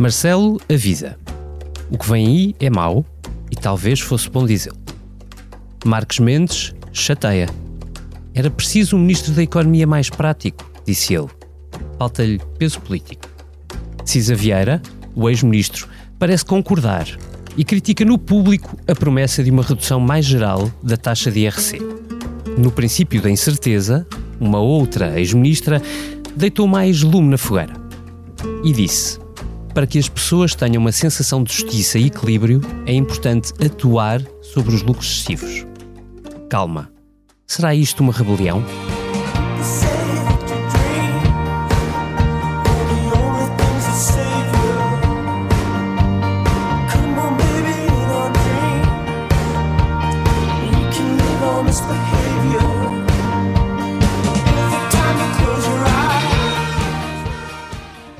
Marcelo avisa. O que vem aí é mau e talvez fosse bom dizê-lo. Marcos Mendes chateia. Era preciso um ministro da Economia mais prático, disse ele. Falta-lhe peso político. Cisa Vieira, o ex-ministro, parece concordar e critica no público a promessa de uma redução mais geral da taxa de IRC. No princípio da incerteza, uma outra ex-ministra deitou mais lume na fogueira e disse: Para que as pessoas tenham uma sensação de justiça e equilíbrio, é importante atuar sobre os lucros excessivos. Calma. Será isto uma rebelião?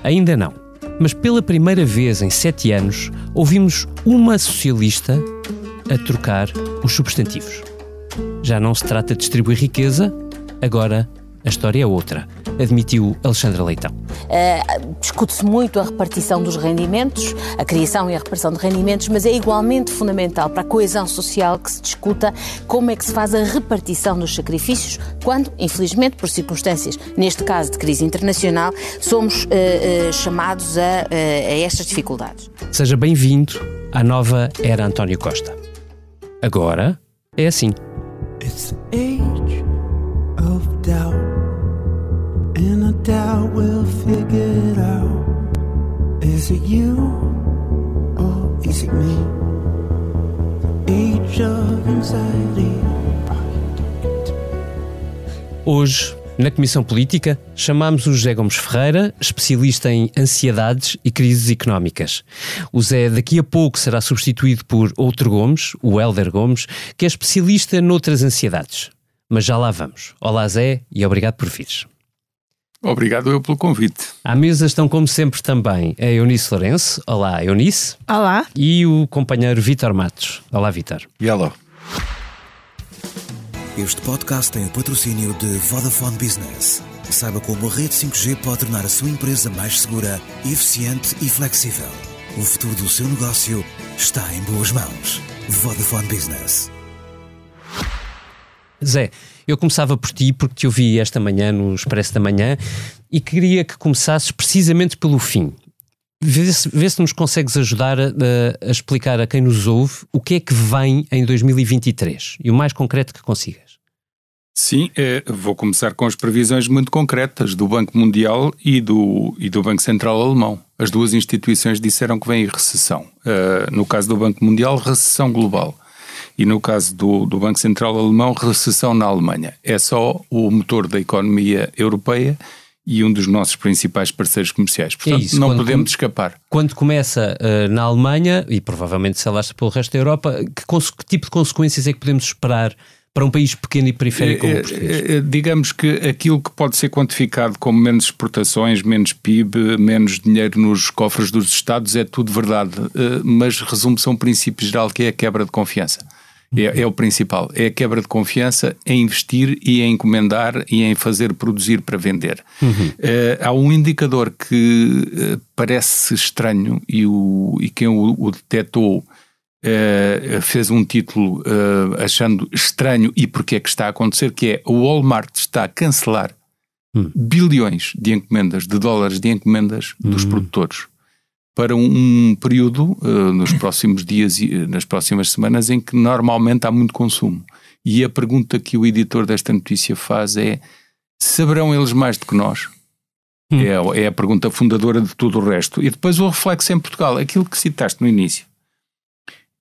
Ainda não. Mas pela primeira vez em sete anos, ouvimos uma socialista a trocar os substantivos. Já não se trata de distribuir riqueza, agora a história é outra, admitiu Alexandra Leitão. Uh, Discute-se muito a repartição dos rendimentos, a criação e a repartição de rendimentos, mas é igualmente fundamental para a coesão social que se discuta como é que se faz a repartição dos sacrifícios quando, infelizmente, por circunstâncias, neste caso de crise internacional, somos uh, uh, chamados a, a estas dificuldades. Seja bem-vindo à nova era António Costa. Agora é assim. It's It you or is it me? Age of anxiety. Hoje, na Comissão Política, chamamos o José Gomes Ferreira, especialista em ansiedades e crises económicas. O Zé daqui a pouco será substituído por outro Gomes, o Helder Gomes, que é especialista noutras ansiedades. Mas já lá vamos. Olá Zé e obrigado por vires. Obrigado eu pelo convite. À mesa estão, como sempre, também a Eunice Lourenço. Olá, Eunice. Olá. E o companheiro Vítor Matos. Olá, Vítor. E alô. Este podcast tem o patrocínio de Vodafone Business. Saiba como a rede 5G pode tornar a sua empresa mais segura, eficiente e flexível. O futuro do seu negócio está em boas mãos. Vodafone Business. Zé, eu começava por ti porque te ouvi esta manhã no Expresso da Manhã e queria que começasses precisamente pelo fim. Vê se, vê se nos consegues ajudar a, a, explicar a quem nos ouve o que é que vem em 2023 e o mais concreto que consigas. Sim, é, vou começar com as previsões muito concretas do Banco Mundial e do, e do Banco Central Alemão. As duas instituições disseram que vem recessão. Uh, no caso do Banco Mundial, recessão global e no caso do, do Banco Central Alemão, recessão na Alemanha. É só o motor da economia europeia e um dos nossos principais parceiros comerciais. Portanto, é isso, não quando, podemos escapar. Quando começa uh, na Alemanha, e provavelmente se alastra pelo resto da Europa, que, que, tipo de consequências é que podemos esperar para um país pequeno e periférico como o português? Digamos que aquilo que pode ser quantificado como menos exportações, menos PIB, menos dinheiro nos cofres dos Estados é tudo verdade, eh, mas resume-se a um princípio geral que é a quebra de confiança. É, é, o principal. É a quebra de confiança em investir e em encomendar e em fazer produzir para vender. Uhum. Uh, há um indicador que uh, parece estranho e, o, e quem o, o detectou uh, fez um título achando estranho e porque é que está a acontecer, que é o Walmart está a cancelar uhum. bilhões de encomendas, de dólares de encomendas dos uhum. produtores para um, período uh, nos próximos dias e uh, nas próximas semanas em que normalmente há muito consumo. E a pergunta que o editor desta notícia faz é: saberão eles mais do que nós? Hum. É, é, a pergunta fundadora de tudo o resto. E depois o reflexo em Portugal, aquilo que citaste no início.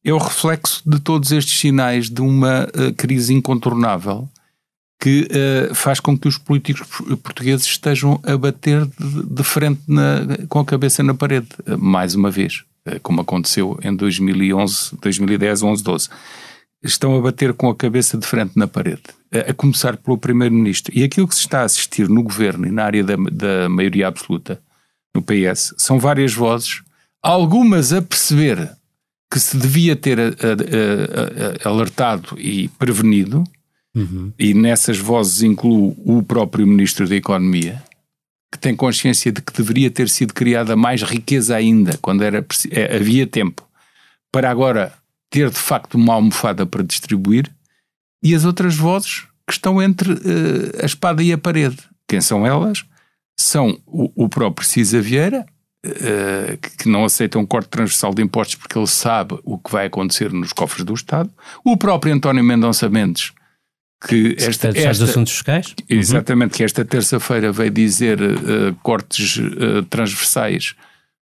É o reflexo de todos estes sinais de uma uh, crise incontornável que uh, faz com que os políticos portugueses estejam a bater de, de frente na, com a cabeça na parede, uh, mais uma vez, uh, como aconteceu em 2011, 2010, 11, 12. Estão a bater com a cabeça de frente na parede, a começar pelo Primeiro-Ministro. E aquilo que se está a assistir no governo e na área da, da maioria absoluta, no PS, são várias vozes, algumas a perceber que se devia ter alertado e prevenido, Uhum. E nessas vozes incluo o próprio Ministro da Economia, que tem consciência de que deveria ter sido criada mais riqueza ainda, quando era, é, havia tempo, para agora ter de facto uma almofada para distribuir, e as outras vozes que estão entre uh, a espada e a parede. Quem são elas? São o, o próprio Cisa Vieira, uh, que não aceita um corte transversal de impostos porque ele sabe o que vai acontecer nos cofres do Estado, o próprio António Mendonça Mendes, que esta, esta assuntos fiscais? Exatamente, uhum. que esta terça-feira veio dizer uh, cortes uh, transversais,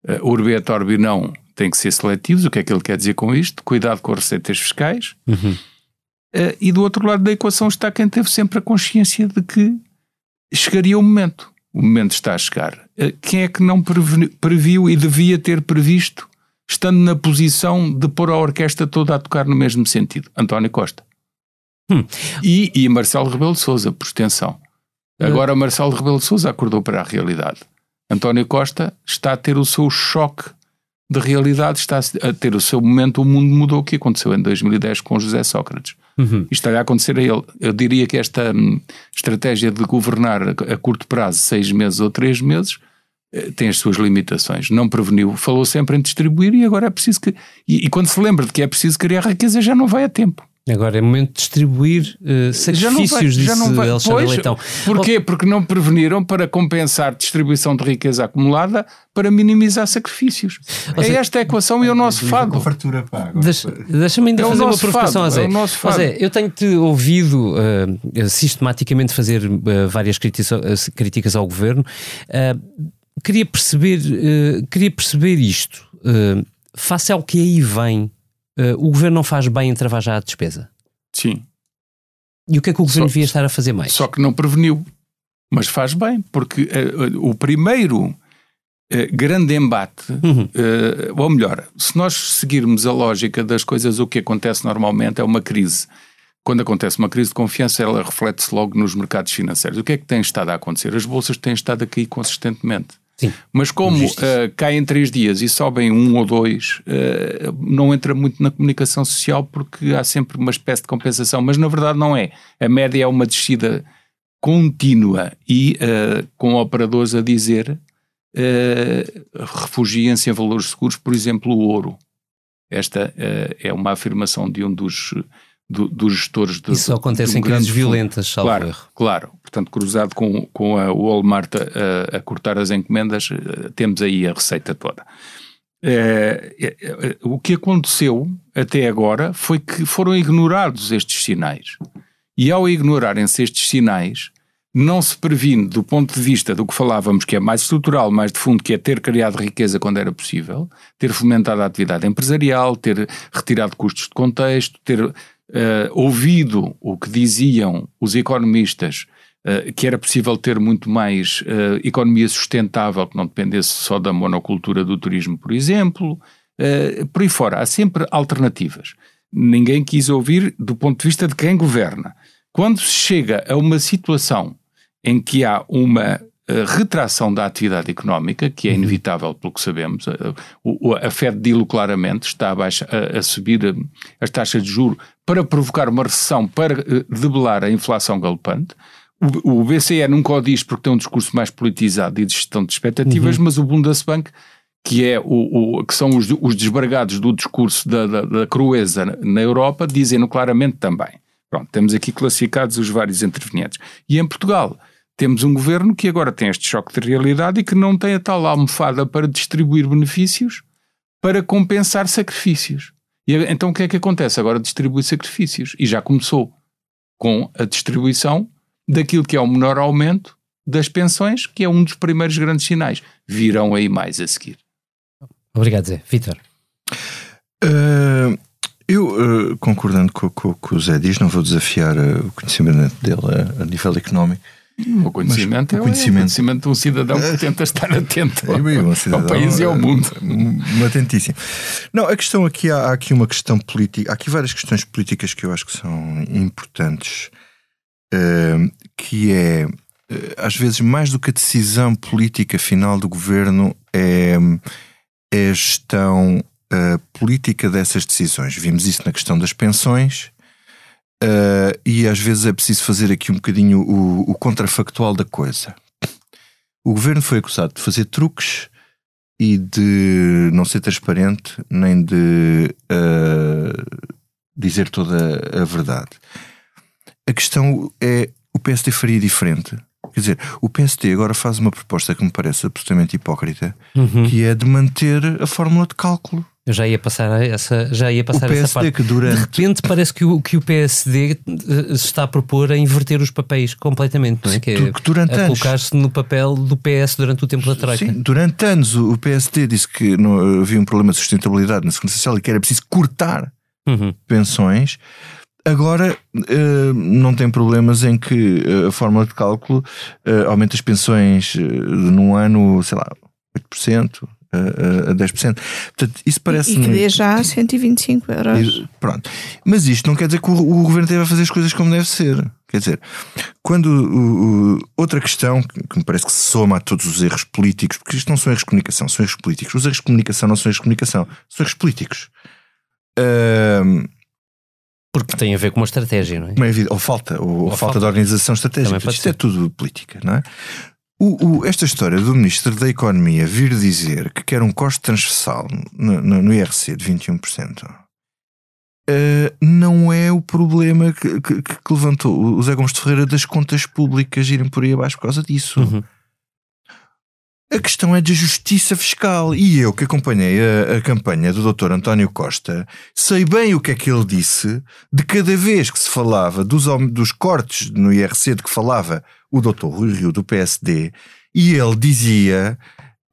uh, urbi et orbi não, tem que ser seletivos. O que é que ele quer dizer com isto? Cuidado com as receitas fiscais. Uhum. Uh, e do outro lado da equação está quem teve sempre a consciência de que chegaria o momento. O momento está a chegar. Quem é que não previu e devia ter previsto, estando na posição de pôr a orquestra toda a tocar no mesmo sentido? António Costa. Hum. E, e Marcelo Rebelo de Souza, por extensão. Agora hum. Marcelo Rebelo de Souza acordou para a realidade. António Costa está a ter o seu choque de realidade, está a ter o seu momento, o mundo mudou, o que aconteceu em 2010 com José Sócrates. Uhum. Isto está a acontecer a ele. Eu diria que esta hum, estratégia de governar a, a, curto prazo, seis meses ou três meses, eh, tem as suas limitações. Não preveniu, falou sempre em distribuir e agora é preciso que. E, e quando se lembra de que é preciso criar riqueza, já não vai a tempo. Agora é momento de distribuir uh, sacrifícios, já não vai, já não vai. Alexandre Leitão. Porquê? Porque não preveniram para compensar distribuição de riqueza acumulada para minimizar sacrifícios. Ou é seja, esta a equação e o nosso fado. Fartura, Deixa-me ainda é fazer uma provocação a Zé. É o nosso fado. Zé, eu tenho-te ouvido uh, sistematicamente fazer uh, várias críticas, críticas, ao governo. queria, perceber, queria perceber isto. face ao que aí vem uh, o governo não faz bem em travar já a despesa. Sim. E o que é que o governo só, devia estar a fazer mais? Só que não preveniu. Mas faz bem, porque uh, o primeiro grande embate, uhum. ou melhor, se nós seguirmos a lógica das coisas, o que acontece normalmente é uma crise. Quando acontece uma crise de confiança, ela reflete-se logo nos mercados financeiros. O que é que tem estado a acontecer? As bolsas têm estado a cair consistentemente. Sim. Mas como uh, caem três dias e sobem um ou dois, uh, não entra muito na comunicação social porque há sempre uma espécie de compensação, mas na verdade não é. A média é uma descida contínua e uh, com operadores a dizer refugiem-se em valores seguros, por exemplo, o ouro. Esta é uma afirmação de um dos do, dos gestores de. Isso acontece em crises violentas, salvo claro, erro. Claro, portanto, cruzado com, com a Walmart a, a cortar as encomendas, eh, temos aí a receita toda. É, o que aconteceu até agora foi que foram ignorados estes sinais. E ao ignorarem-se estes sinais, não se previne do ponto de vista do que falávamos, que é mais estrutural, mais de fundo, que é ter criado riqueza quando era possível, ter fomentado a atividade empresarial, ter retirado custos de contexto, ter uh, ouvido o que diziam os economistas, uh, que era possível ter muito mais uh, economia sustentável, que não dependesse só da monocultura do turismo, por exemplo, por aí fora. Há sempre alternativas. Ninguém quis ouvir do ponto de vista de quem governa. Quando se chega a uma situação em que há uma retração da atividade económica, que é uhum. inevitável pelo que sabemos. A, a Fed dilo claramente, está a, baixa, a, a subir as taxas de juro para provocar uma recessão, para eh, debelar a inflação galopante. O, o BCE nunca o diz porque tem um discurso mais politizado e de gestão de expectativas, uhum. mas o Bundesbank, que, é o, o que são os, os desbargados do discurso da, da, da crueza na Europa, dizem-no claramente também. Pronto, temos aqui classificados os vários intervenientes. E em Portugal, temos um governo que agora tem este choque de realidade e que não tem a tal almofada para distribuir benefícios para compensar sacrifícios. E então o que é que acontece? Agora distribui sacrifícios. E já começou com a distribuição daquilo que é o menor aumento das pensões, que é um dos primeiros grandes sinais. Virão aí mais a seguir. Obrigado, Zé. Vitor. Uh, eu, uh, concordando com o que o Zé diz, não vou desafiar uh, o conhecimento dele a, a nível económico, o conhecimento, é, o conhecimento. É o conhecimento de um cidadão que tenta estar atento é, um cidadão, ao país e ao mundo. Atentíssimo. Não, a questão aqui, há, há, aqui uma questão política, há aqui várias questões políticas que eu acho que são importantes, uh, que é, uh, às vezes, mais do que a decisão política final do governo, é, é a gestão uh, política dessas decisões. Vimos isso na questão das pensões, Uh, e às vezes é preciso fazer aqui um bocadinho o, o contrafactual da coisa. o governo foi acusado de fazer truques e de não ser transparente, nem de uh, dizer toda a verdade. A questão é: o PSD faria diferente? Quer dizer, o PSD agora faz uma proposta que me parece absolutamente hipócrita, uhum. que é de manter a fórmula de cálculo. Eu já ia passar essa, já ia passar o PSD essa parte. Que durante... De repente parece que o, que o PSD se está a propor a inverter os papéis completamente, não é? Que, é, que durante a colocar-se no papel do PS durante o tempo da Troika. Sim, durante anos o PSD disse que não, havia um problema de sustentabilidade na Segurança Social e que era preciso cortar uhum. pensões agora uh, não tem problemas em que uh, a fórmula de cálculo aumenta as pensões num ano, sei lá, 8%. A 10%. Portanto, isso parece. E que dê já 125 euros. pronto. Mas isto não quer dizer que o, o, governo deve fazer as coisas como deve ser. Quer dizer, quando. O, o, outra questão que me parece que se soma a todos os erros políticos, porque isto não são erros de comunicação, são erros políticos. Os erros de comunicação não são erros de comunicação, são erros políticos. Porque tem a ver com uma estratégia, não é? ou falta, ou, ou falta, falta de organização estratégica. Isto ser. é tudo política, não é? O, o, esta história do Ministro da Economia vir dizer que quer um corte transversal no, no, no IRC de 21%. Uh, eh, não é o problema que, que, que, levantou o Zé Gomes de Ferreira das contas públicas irem por aí abaixo por causa disso. Uhum. A questão é de justiça fiscal. E eu que acompanhei a, a, campanha do Dr. António Costa, sei bem o que é que ele disse de cada vez que se falava dos, dos cortes no IRC de que falava o Dr. Rui Rio do PSD, e ele dizia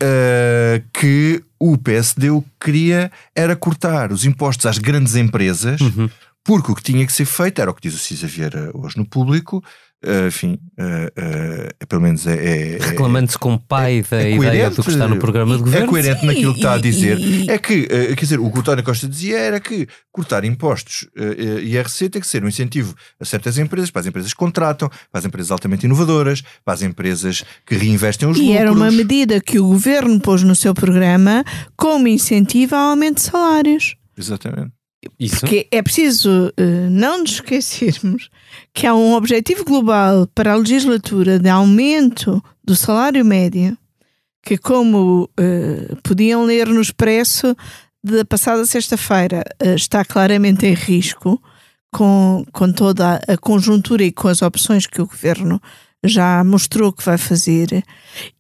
uh, que o PSD o que queria era cortar os impostos às grandes empresas, uhum. porque o que tinha que ser feito era o que diz o Cisa Vieira hoje no público, Uh, enfim, uh, uh, pelo menos é. é, é Reclamando-se como pai é, da é ideia do que está no programa de governo. É coerente Sim, naquilo que está a dizer. E, é que, quer dizer, o que o António Costa dizia era que cortar impostos e IRC tem que ser um incentivo a certas empresas, para as empresas que contratam, para as empresas altamente inovadoras, para as empresas que reinvestem os e lucros. E era uma medida que o governo pôs no seu programa como incentivo ao aumento de salários. Exatamente. Isso? Porque é preciso uh, não nos esquecermos que há um objetivo global para a legislatura de aumento do salário médio, que, como uh, podiam ler no Expresso da passada sexta-feira, uh, está claramente em risco com, com toda a conjuntura e com as opções que o governo já mostrou que vai fazer.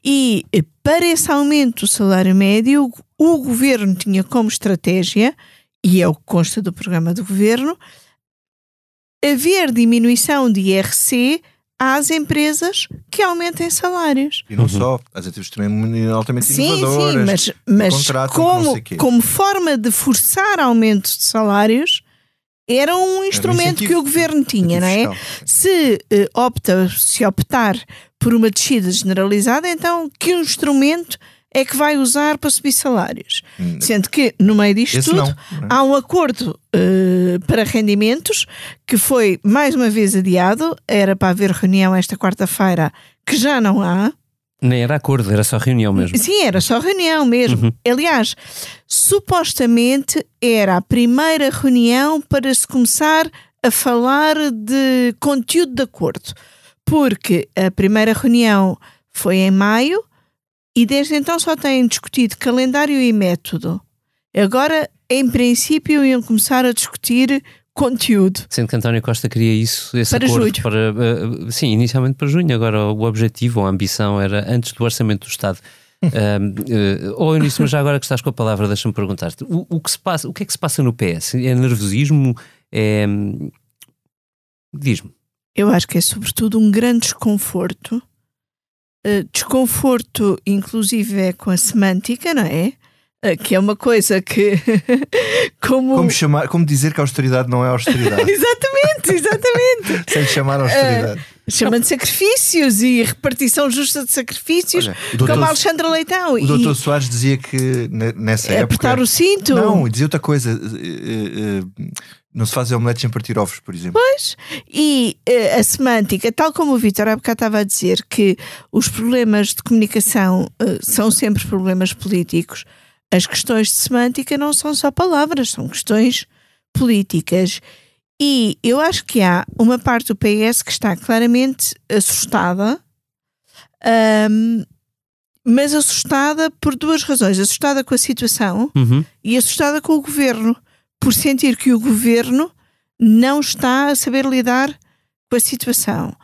E para esse aumento do salário médio, o governo tinha como estratégia e é o que consta do programa do governo, haver diminuição de IRC às empresas que aumentem salários. E não uhum. só, as empresas também altamente sim, inovadoras. Sim, mas, mas como, como forma de forçar aumento de salários, era um instrumento um que o governo tinha, não é? Se uh, opta, se optar por uma descida generalizada, então que instrumento é que vai usar para subir salários. Hum. Sendo que, no meio disto Esse tudo, não, não é? há um acordo uh, para rendimentos que foi mais uma vez adiado. Era para haver reunião esta quarta-feira, que já não há. Nem era acordo, era só reunião mesmo. Sim, era só reunião mesmo. Uhum. Aliás, supostamente era a primeira reunião para se começar a falar de conteúdo de acordo. Porque a primeira reunião foi em maio, e desde então só têm discutido calendário e método. Agora, em princípio, iam começar a discutir conteúdo. Sendo que António Costa queria isso, esse para acordo julho. para uh, sim, inicialmente para junho, agora o objetivo ou a ambição era antes do orçamento do Estado. uh, uh, ou nisso, mas já agora que estás com a palavra, deixa-me perguntar-te o, o, que se passa, o que é que se passa no PS? É nervosismo? É... Diz-me. Eu acho que é sobretudo um grande desconforto uh, desconforto, inclusive, é com a semântica, não é? Uh, que é uma coisa que. como... Como, chamar, como dizer que a austeridade não é austeridade. exatamente, exatamente. Sem chamar austeridade. Uh, Chamando sacrifícios e repartição justa de sacrifícios, Olha, doutor, como Alexandre Leitão. O doutor Soares dizia que nessa é época. Apertar o cinto. Não, dizia outra coisa. Não se fazem omeletes sem partir ovos, por exemplo. Pois, e uh, a semântica, tal como o Vitor há bocado estava a dizer que os problemas de comunicação uh, são sempre problemas políticos, as questões de semântica não são só palavras, são questões políticas. E eu acho que há uma parte do PS que está claramente assustada um, mas assustada por duas razões: assustada com a situação Uhum. e assustada com o governo, por sentir que o governo não está a saber lidar com a situação.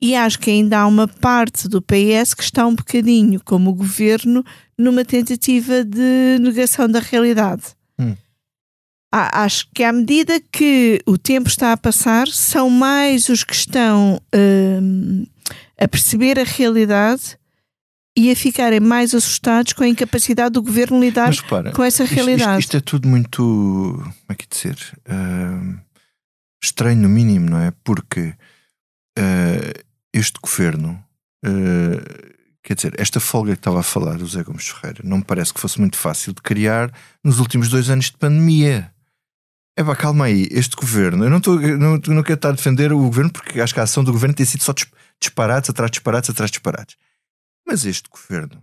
E acho que ainda há uma parte do PS que está um bocadinho como o governo numa tentativa de negação da realidade. Hum. Acho que à medida que o tempo está a passar, são mais os que estão hum, a perceber a realidade e a ficarem mais assustados com a incapacidade do governo lidar Mas repara, com essa realidade. Isto, isto é tudo muito. Como é que é dizer? Ah, estranho, no mínimo, não é? Porque ah, este governo. ah, quer dizer, esta folga que estava a falar do Zé Gomes Ferreira não me parece que fosse muito fácil de criar nos últimos dois anos de pandemia. É pá, calma aí, este governo, eu não, estou, eu não, não quero estar a defender o governo porque acho que a ação do governo tem sido só dis- disparates atrás de disparates atrás de disparates. Mas este governo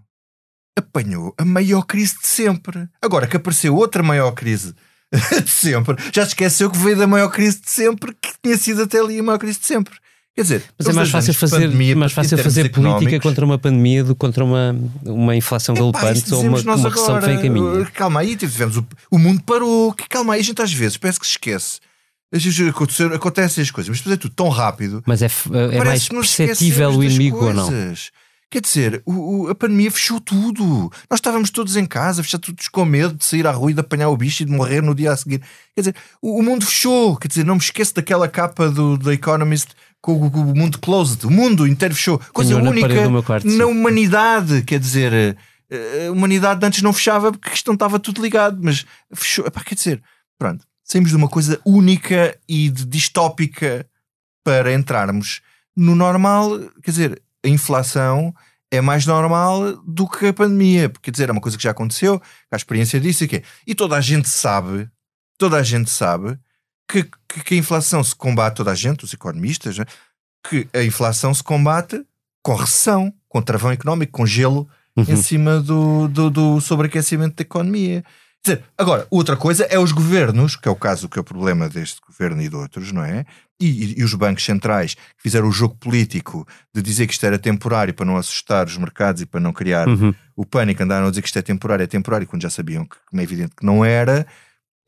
apanhou a maior crise de sempre. Agora que apareceu outra maior crise de sempre, já se esqueceu que veio da maior crise de sempre, que tinha sido até ali a maior crise de sempre. Quer dizer, Mas é mais fácil fazer, pandemia, mais fácil fazer política contra uma pandemia do que contra uma, uma inflação galopante ou uma, uma recessão que vem em caminho. Calma aí, tivemos o, o mundo parou. Que calma aí, a gente às vezes parece que se esquece. Acontecem, as coisas, mas depois é tudo tão rápido. Mas é, é mais perceptível o inimigo ou não? Quer dizer, o- o- a pandemia fechou tudo. Nós estávamos todos em casa, fechados todos com medo de sair à rua e de apanhar o bicho e de morrer no dia a seguir. Quer dizer, o, o mundo fechou. Quer dizer, não me esqueço daquela capa do, da Economist com o, o mundo closed. O mundo inteiro fechou. Coisa Tenho única quarto, na humanidade. Quer dizer, eh, a humanidade antes não fechava porque isto não estava tudo ligado, mas fechou. Epá, quer dizer, pronto, saímos de uma coisa única e distópica para entrarmos no normal. Quer dizer, a inflação é mais normal do que a pandemia, porque quer dizer, é uma coisa que já aconteceu, a experiência disso e que E toda a gente sabe, toda a gente sabe que, que, que a inflação se combate, toda a gente, os economistas, né, que a inflação se combate com recessão, com travão económico, com gelo Uhum. em cima do, do, do sobreaquecimento da economia. Quer dizer, agora, outra coisa é os governos, que é o caso que é o problema deste governo e de outros, não é? E, e- os bancos centrais que fizeram o jogo político de dizer que isto era temporário para não assustar os mercados e para não criar Uhum. o pânico, andaram a dizer que isto é temporário, é temporário, quando já sabiam que, como é evidente que não era,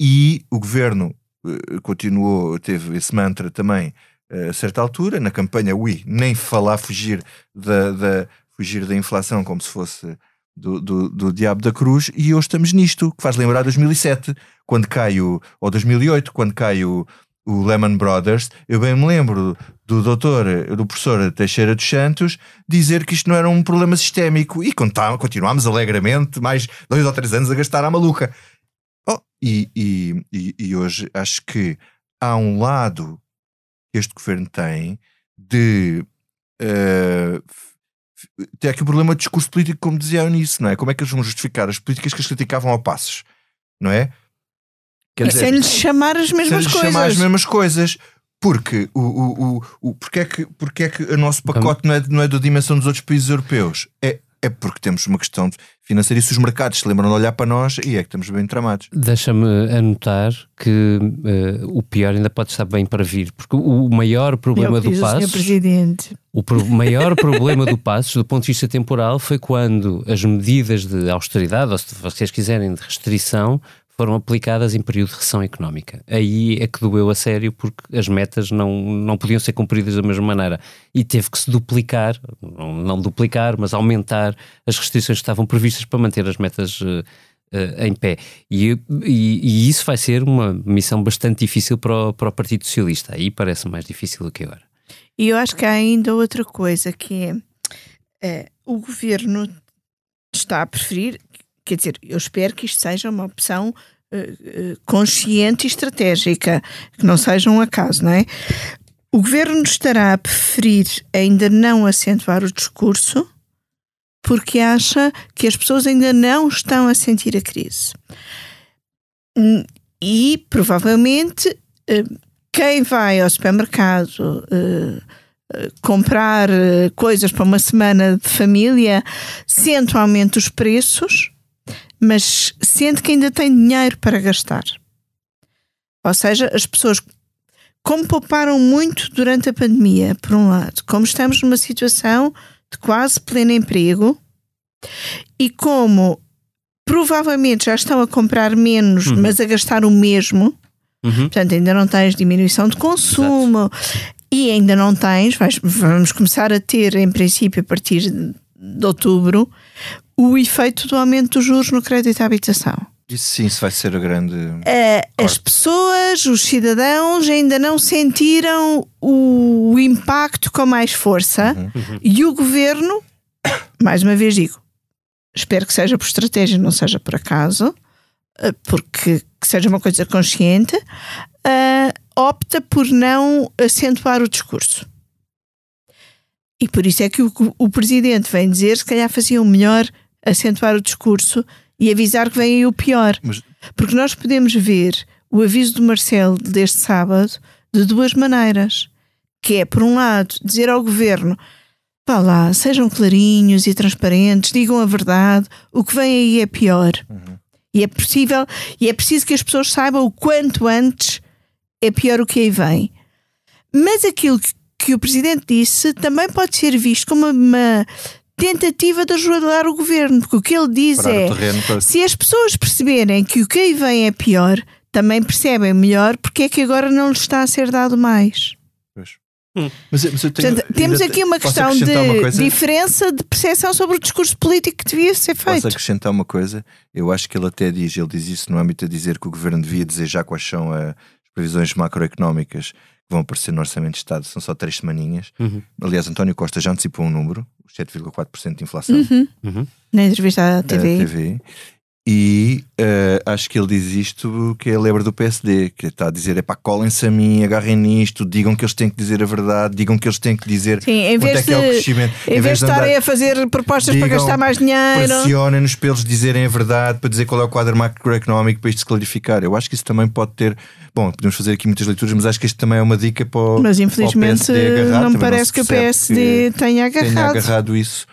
e o governo eh, continuou, teve esse mantra também eh, a certa altura, na campanha, ui, nem falar fugir da, da- fugir da inflação como se fosse do, do, do diabo da cruz, e hoje estamos nisto, que faz lembrar 2007, quando cai o, ou 2008, quando cai o, o Lehman Brothers, eu bem me lembro do doutor, do professor Teixeira dos Santos, dizer que isto não era um problema sistémico, e continuámos alegremente mais dois ou três anos a gastar à maluca. Oh, e, e, e, e hoje acho que há um lado que este governo tem de eh, f- f- tem aqui o problema de discurso político, como dizia Eunice, não é? Como é que eles vão justificar as políticas que eles criticavam ao passos, não é? Quer E sem lhes chamar as mesmas sem lhes coisas. chamar as mesmas coisas. Porque, o, o, o, o, porque, é que, porque é que o nosso pacote não é, não é da dimensão dos outros países europeus? É, é porque temos uma questão financeira e se os mercados se lembram de olhar para nós e é que estamos bem tramados. Deixa-me anotar que eh, o pior ainda pode estar bem para vir, porque o maior É problema do. Passos, Presidente. o pro- maior problema do Passos, do ponto de vista temporal, foi quando as medidas de austeridade, ou se vocês quiserem de restrição, foram aplicadas em período de recessão económica. Aí é que doeu a sério porque as metas não, não podiam ser cumpridas da mesma maneira e teve que se duplicar, não, não duplicar, mas aumentar as restrições que estavam previstas para manter as metas eh, eh, em pé. E, e- e isso vai ser uma missão bastante difícil para o, para o Partido Socialista. Aí parece mais difícil do que agora. E eu acho que há ainda outra coisa que é, eh, o governo está a preferir, quer dizer, eu espero que isto seja uma opção eh, eh, consciente e estratégica, que não seja um acaso, não é? O governo estará a preferir ainda não acentuar o discurso porque acha que as pessoas ainda não estão a sentir a crise. Hum, E provavelmente eh, quem vai ao supermercado comprar coisas para uma semana de família sente o aumento dos preços, mas sente que ainda tem dinheiro para gastar. Ou seja, as pessoas, como pouparam muito durante a pandemia, por um lado, como estamos numa situação de quase pleno emprego, E como provavelmente já estão a comprar menos, uhum. mas a gastar o mesmo, uhum. portanto, ainda não tens diminuição de consumo Exato. e ainda não tens, vais, vamos começar a ter, em princípio, a partir de outubro, o efeito do aumento dos juros no crédito à habitação. Isso sim, isso vai ser a grande. Uh, as pessoas, os cidadãos, ainda não sentiram o, o impacto com mais força uhum. e o governo, mais uma vez digo, espero que seja por estratégia, não seja por acaso, uh, porque que seja uma coisa consciente, uh, opta por não acentuar o discurso. E por isso é que o, o presidente vem dizer se calhar fazia o melhor acentuar o discurso e avisar que vem aí o pior. Mas... Porque nós podemos ver o aviso do Marcelo deste sábado de duas maneiras. Que é, por um lado, dizer ao governo: vá lá, sejam clarinhos e transparentes, digam a verdade, o que vem aí é pior. Uhum. E é possível, e é preciso que as pessoas saibam o quanto antes é pior o que aí vem. Mas aquilo que, que o Presidente disse também pode ser visto como uma tentativa de ajudar o governo, porque o que ele diz Parar é: para... se as pessoas perceberem que o que aí vem é pior, também percebem melhor porque é que agora não lhes está a ser dado mais. Hum. Mas, mas tenho, Portanto, temos aqui uma questão de uma diferença de percepção sobre o discurso político que devia ser feito. Posso acrescentar uma coisa? Eu acho que ele até diz, ele diz isso no âmbito de dizer que o governo devia dizer já quais são as previsões macroeconómicas vão aparecer no Orçamento de Estado, são só três semaninhas. Uhum. Aliás, António Costa já antecipou um número, 7,4% de inflação. Uhum. Uhum. Na entrevista à TV. TV. E uh, acho que ele diz isto que é a lebre do PSD, que está a dizer: é pá, colhem-se a mim, agarrem nisto, digam que eles têm que dizer a verdade, digam que eles têm que dizer Sim, em vez é de, é o crescimento. Em, em vez de estarem a fazer propostas digam, para gastar mais dinheiro, pressionem-nos para eles dizerem a verdade, para dizer qual é o quadro macroeconómico para isto se clarificar. Eu acho que isso também pode ter. Bom, podemos fazer aqui muitas leituras, mas acho que isto também é uma dica para o. Mas infelizmente agarrar, não me parece não que o PSD que tenha agarrado. tenha agarrado isso.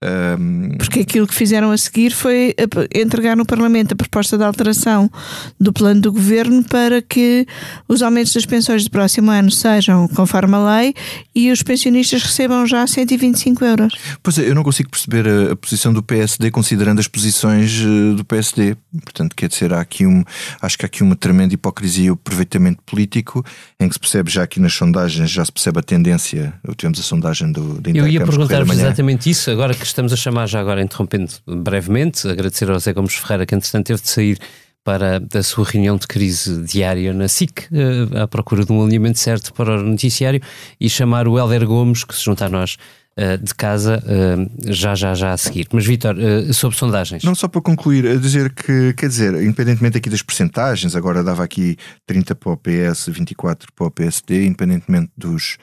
Um... Porque aquilo que fizeram a seguir foi entregar no Parlamento a proposta de alteração do plano do governo para que os aumentos das pensões do próximo ano sejam conforme a lei e os pensionistas recebam já 125 euros. Pois é, eu não consigo perceber a, a posição do PSD considerando as posições uh, do PSD. Portanto, quer dizer, há aqui um, acho que há aqui uma tremenda hipocrisia e aproveitamento político em que se percebe já aqui nas sondagens, já se percebe a tendência. Tivemos a sondagem do, do Eu ia perguntar-vos exatamente isso, agora que estamos a chamar, já agora interrompendo brevemente, agradecer ao Zé Gomes Ferreira, que entretanto teve de sair para a sua reunião de crise diária na SIC, eh, à procura de um alinhamento certo para o noticiário, e chamar o Helder Gomes, que se junta a nós eh, de casa, eh, já, já, já a seguir. Mas, Vitor, sobre sondagens. Não, só para concluir, a dizer que, quer dizer, independentemente aqui das percentagens, agora dava aqui 30 para o PS, 24 para o PSD, independentemente dos,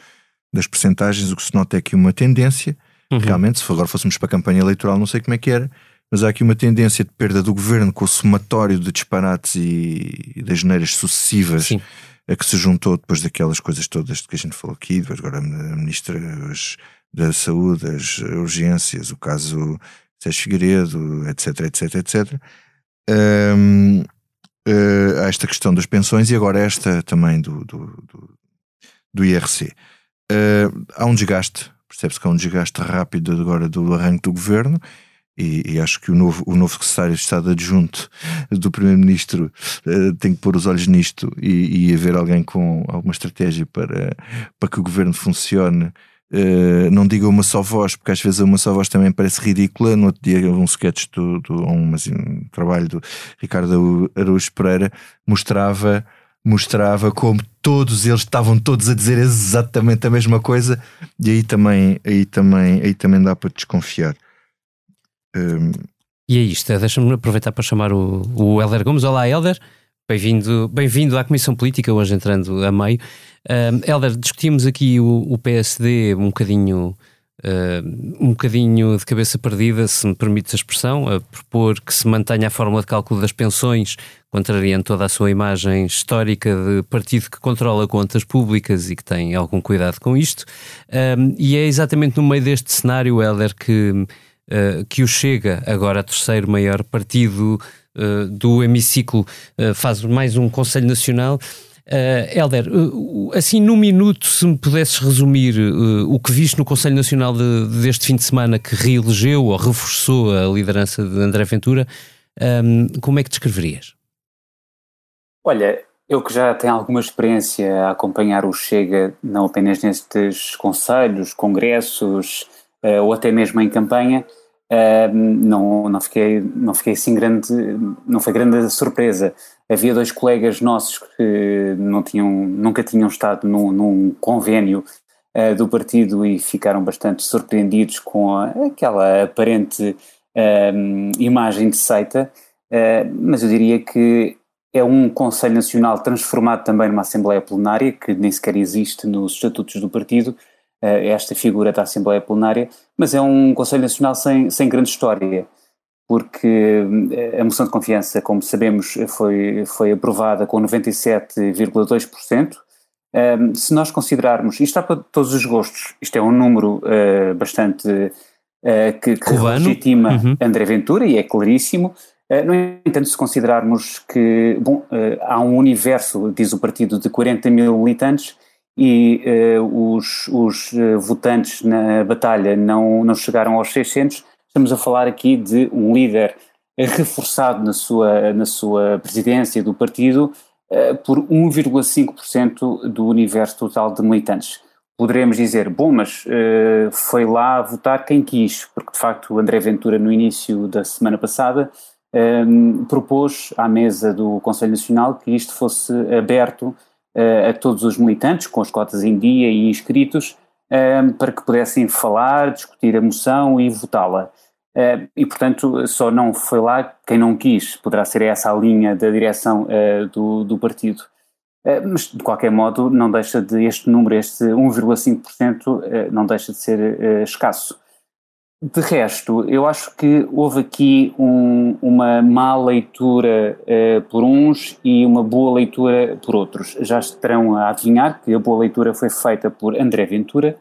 das percentagens, o que se nota é que uma tendência Uhum. Realmente, se agora fôssemos para a campanha eleitoral, não sei como é que era, mas há aqui uma tendência de perda do governo com o somatório de disparates e das geneiras sucessivas Sim. a que se juntou depois daquelas coisas todas que a gente falou aqui, agora a Ministra da Saúde, as urgências, o caso Sérgio Figueiredo, etc, etc, etc. Um, uh, há esta questão das pensões e agora esta também do, do, do, do IRC. Uh, há um desgaste percebe-se que há um desgaste rápido agora do arranque do governo. E, e, acho que o novo, o novo secretário de Estado adjunto do Primeiro-Ministro uh, tem que pôr os olhos nisto e, e haver alguém com alguma estratégia para, para que o governo funcione. Uh, não diga uma só voz, porque às vezes uma só voz também parece ridícula. No outro dia, um sketch do, do um, assim, um trabalho do Ricardo Araújo Pereira mostrava mostrava como todos eles estavam todos a dizer exatamente a mesma coisa e aí também aí também aí também dá para desconfiar. Um... e é isto, é, deixa-me aproveitar para chamar o, o Helder Gomes, olá Helder. Bem-vindo bem-vindo à Comissão Política, hoje entrando a meio. Um, Helder, discutimos aqui o, o PSD um bocadinho Uh, um bocadinho de cabeça perdida, se me permites a expressão, a propor que se mantenha a fórmula de cálculo das pensões, contrariando toda a sua imagem histórica de partido que controla contas públicas e que tem algum cuidado com isto. Uh, e é exatamente no meio deste cenário, Helder, que, uh, que o Chega, agora terceiro maior partido do hemiciclo, faz mais um Conselho Nacional Uh, Helder, uh, assim num minuto, se me pudesses resumir uh, o que viste no Conselho Nacional de, deste fim de semana que reelegeu ou reforçou a liderança de André Ventura, um, como é que descreverias? Olha, eu que já tenho alguma experiência a acompanhar o Chega, não apenas nestes conselhos, congressos ou até mesmo em campanha, não, não, fiquei, não fiquei assim grande, não foi grande surpresa. Havia dois colegas nossos que não tinham, nunca tinham estado num, num convênio uh, do partido e ficaram bastante surpreendidos com a, aquela aparente imagem de seita, uh, mas eu diria que é um Conselho Nacional transformado também numa Assembleia Plenária, que nem sequer existe nos estatutos do partido, esta figura da Assembleia Plenária, mas é um Conselho Nacional sem, sem grande história porque eh, a moção de confiança, como sabemos, foi, foi aprovada com 97,2%. Um, se nós considerarmos, isto está para todos os gostos, isto é um número uh, bastante uh, que, que legitima uhum. André Ventura e é claríssimo. Uh, no entanto, se considerarmos que bom, há um universo, diz o partido, de 40 mil militantes e os, os votantes na batalha não, não chegaram aos 600, Estamos a falar aqui de um líder reforçado na sua, na sua presidência do partido uh, por 1,5% do universo total de militantes. Poderemos dizer, bom, mas uh, foi lá votar quem quis, porque de facto o André Ventura, no início da semana passada, um, eh, propôs à mesa do Conselho Nacional que isto fosse aberto uh, a todos os militantes, com as cotas em dia e inscritos, um, para que pudessem falar, discutir a moção e votá-la. Uh, e, portanto, só não foi lá quem não quis. Poderá ser essa a linha da direção do, do partido. Mas, de qualquer modo, não deixa de este número, este 1,5%, não deixa de ser escasso. De resto, eu acho que houve aqui um, uma má leitura por uns e uma boa leitura por outros. Já estarão a adivinhar que a boa leitura foi feita por André Ventura,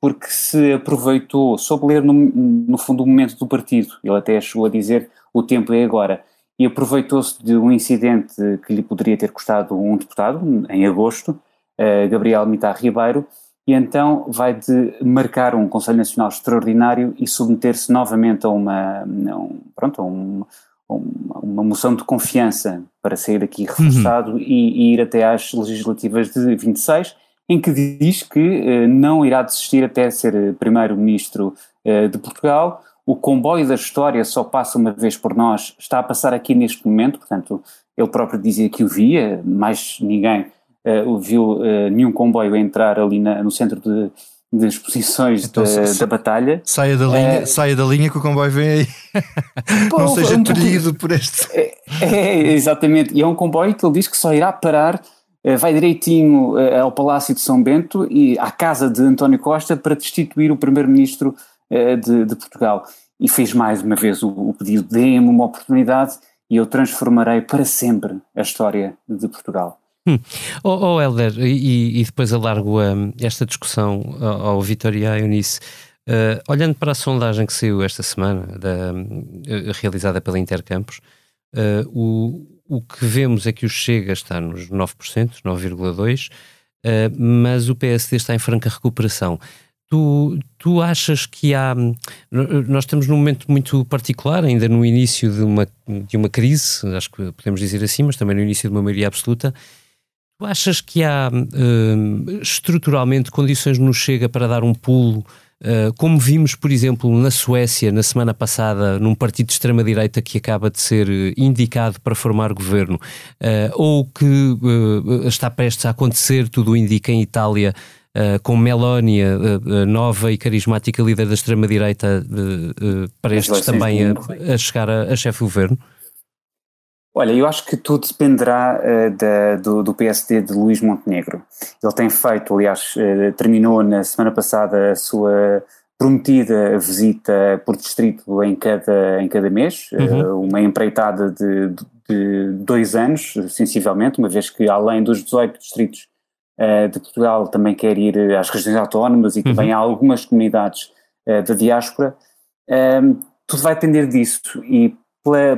porque se aproveitou, soube ler no, no fundo o momento do partido, ele até chegou a dizer o tempo é agora, e aproveitou-se de um incidente que lhe poderia ter custado um deputado, em agosto, uh, Gabriel Mitar Ribeiro, e então vai de marcar um Conselho Nacional extraordinário e submeter-se novamente a uma, um, pronto, um, uma moção de confiança para sair daqui reforçado uhum. e, e, ir até às legislativas de 26 em que diz que eh, não irá desistir até ser eh, primeiro-ministro eh, de Portugal. O comboio da história só passa uma vez por nós, está a passar aqui neste momento, portanto, ele próprio dizia que o via, mais ninguém viu uh, nenhum comboio entrar ali na, no centro de, de exposições então, da, da, batalha. Saia da, linha, saia da linha que o comboio vem aí. Pô, não seja um tolhido por este. É, é, exatamente, e é um comboio que ele diz que só irá parar eh, vai direitinho eh, ao Palácio de São Bento e à casa de António Costa para destituir o primeiro-ministro eh, de, de, Portugal. E fez mais uma vez o, o pedido: dê-me uma oportunidade e eu transformarei para sempre a história de Portugal. Hum. Oh, oh Helder, e, e, depois alargo um, esta discussão ao, ao Vitor e à Eunice. Uh, olhando para a sondagem que saiu esta semana, da, uh, realizada pela Intercampos, uh, o, o que vemos é que o Chega está nos 9%, 9,2%, uh, mas o PSD está em franca recuperação. Tu, tu achas que há. Nós estamos num momento muito particular, ainda no início de uma, de uma crise, acho que podemos dizer assim, mas também no início de uma maioria absoluta. Tu achas que há uh, estruturalmente condições no Chega para dar um pulo Uh, como vimos, por exemplo, na Suécia, na semana passada, num partido de extrema-direita que acaba de ser uh, indicado para formar governo, uh, ou que está prestes a acontecer, tudo indica em Itália, com Meloni, nova e carismática líder da extrema-direita, prestes também a, a chegar a, a chefe do governo? Olha, eu acho que tudo dependerá uh, da, do, do, PSD de Luís Montenegro. Ele tem feito, aliás, uh, terminou na semana passada a sua prometida visita por distrito em cada, em cada mês, uhum. uh, uma empreitada de, de, dois anos, sensivelmente, uma vez que além dos 18 distritos de Portugal também quer ir às regiões autónomas e uhum. também há algumas comunidades da diáspora. tudo vai depender disso e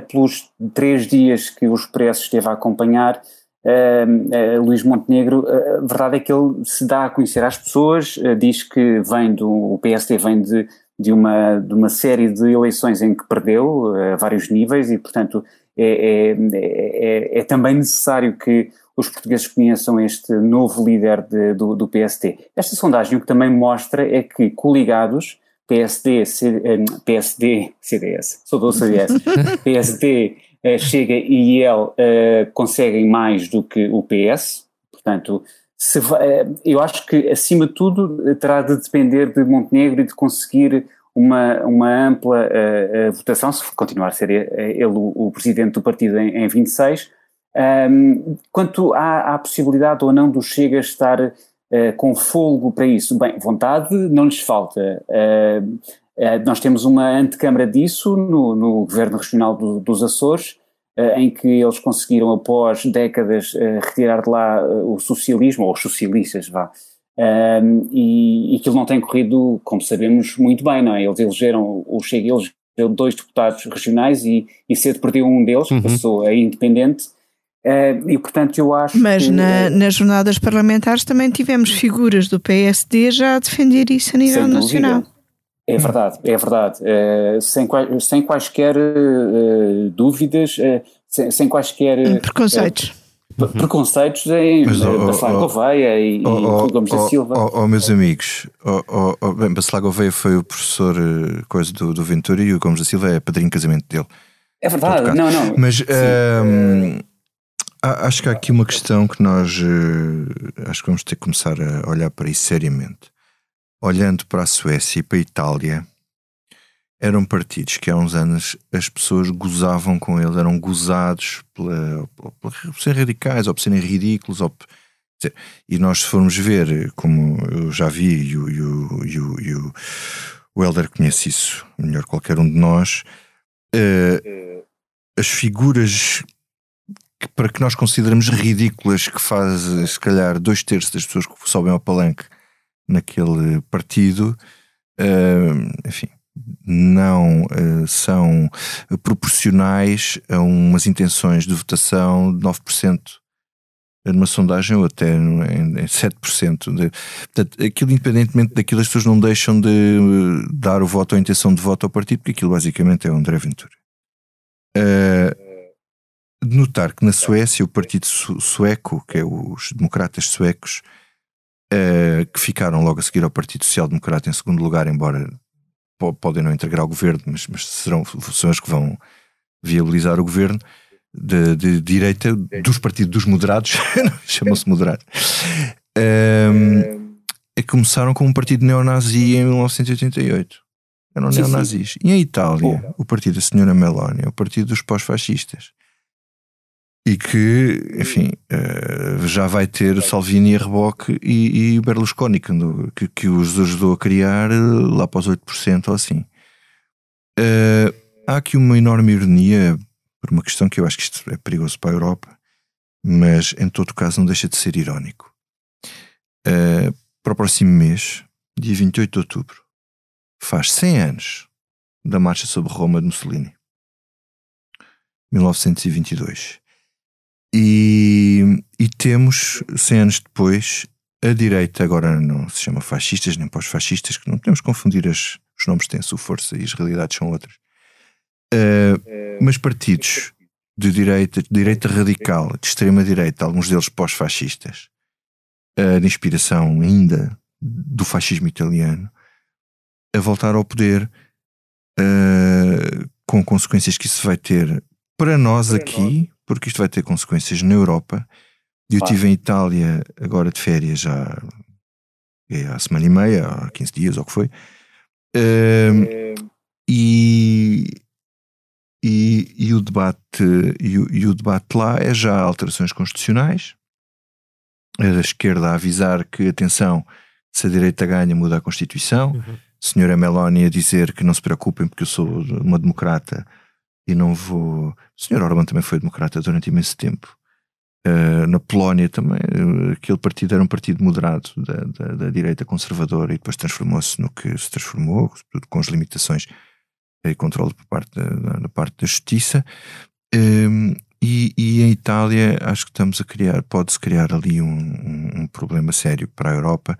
pelos três dias que o Expresso esteve a acompanhar, uh, Luís Montenegro, a verdade é que ele se dá a conhecer às pessoas, diz que vem do, o PSD vem de, de, uma, de uma série de eleições em que perdeu a vários níveis e, portanto, é, é, é, é também necessário que os portugueses conheçam este novo líder de, do, do PST. Esta sondagem o que também mostra é que coligados, PSD, C, PSD, CDS, sou do CDS, PSD, uh, Chega e IEL uh, conseguem mais do que o PS, portanto, uh, eu acho que acima de tudo terá de depender de Montenegro e de conseguir uma, uma ampla uh, votação, se continuar a ser ele o, o presidente do partido em, em 26, um, quanto à, à, possibilidade ou não do Chega estar uh, com folgo para isso, bem, vontade não lhes falta. Uh, nós temos uma antecâmara disso no, no Governo Regional do, dos Açores, em que eles conseguiram, após décadas, retirar de lá o socialismo, ou os socialistas, vá. Um, e, e aquilo não tem corrido, como sabemos, muito bem, não é? Eles elegeram, o Chega elegeu dois deputados regionais e, e cedo perdeu um deles, uhum. passou a independente, Uh, e portanto eu acho Mas que, na, nas jornadas parlamentares também tivemos figuras do PSD já a defender isso a nível nacional. É verdade, é verdade. Uh, sem, sem quaisquer uh, dúvidas, sem, sem, quaisquer preconceitos. preconceitos em Mas, oh, Bacelar Gouveia e, oh, e oh, Gomes oh, da Silva. Oh, oh meus amigos, oh, oh, bem, Bacelar Gouveia foi o professor coisa do, do Ventura e o Gomes da Silva é padrinho de casamento dele. É verdade, não, não. Mas Acho que há aqui uma questão que nós uh, acho que vamos ter que começar a olhar para isso seriamente. Olhando para a Suécia e para a Itália, eram partidos que há uns anos as pessoas gozavam com eles, eram gozados pela, por serem radicais ou por serem ridículos. Ou, e nós, se formos ver, como eu já vi, e o, e o, e o, e o, o Helder conhece isso melhor qualquer um de nós, uh, as figuras que, para que nós consideramos ridículas, que faz se calhar dois terços das pessoas que sobem ao palanque naquele partido, uh, enfim, não uh, são proporcionais a umas intenções de votação de 9% numa sondagem ou até em, em 7%. De, portanto, aquilo, independentemente daquilo, as pessoas não deixam de dar o voto ou a intenção de voto ao partido, porque aquilo basicamente é o André Ventura. Uh, de notar que na Suécia o partido sueco, que é os democratas suecos, uh, que ficaram logo a seguir ao Partido Social Democrata em segundo lugar, embora podem não integrar o governo, mas, mas serão, são os que vão viabilizar o governo de, de direita dos partidos dos moderados, chamam-se moderados, um, é que começaram com um partido neonazi em 1988. Eram sim, neonazis. Sim. E em Itália, o partido da senhora Meloni, é o partido dos pós-fascistas e que, enfim, uh, já vai ter Salvini a reboque e, e Berlusconi, que, que os ajudou a criar eh, lá para os 8% ou assim. Uh, há aqui uma enorme ironia, por uma questão que eu acho que isto é perigoso para a Europa, mas em todo caso não deixa de ser irónico. Uh, para o próximo mês, dia 28 de outubro, faz 100 anos da marcha sobre Roma de Mussolini. 1922. E, e temos, 100 anos depois, a direita, agora não se chama fascistas nem pós-fascistas, que não podemos confundir as, os nomes têm a sua força e as realidades são outras. Uh, mas partidos de direita, de direita radical, de extrema-direita, alguns deles pós-fascistas, uh, de inspiração ainda do fascismo italiano, a voltar ao poder uh, com consequências que isso vai ter para nós aqui, porque isto vai ter consequências na Europa. Eu claro. estive em Itália agora de férias já é, há semana e meia, há 15 dias, ou o que foi. Um, é... e, e, e, o debate, e, o, e o debate lá é já alterações constitucionais. A esquerda a avisar que, atenção, se a direita ganha, muda a Constituição. Uhum. Senhora Meloni a dizer que não se preocupem porque eu sou uma democrata e não vou. O Sr. Orban também foi democrata durante imenso tempo. Uh, na Polónia também, uh, aquele partido era um partido moderado da, da, da direita conservadora e depois transformou-se no que se transformou, com as limitações e controle por parte da, da parte da justiça. Uh, e, e em Itália acho que estamos a criar, pode-se criar ali um, um, um, problema sério para a Europa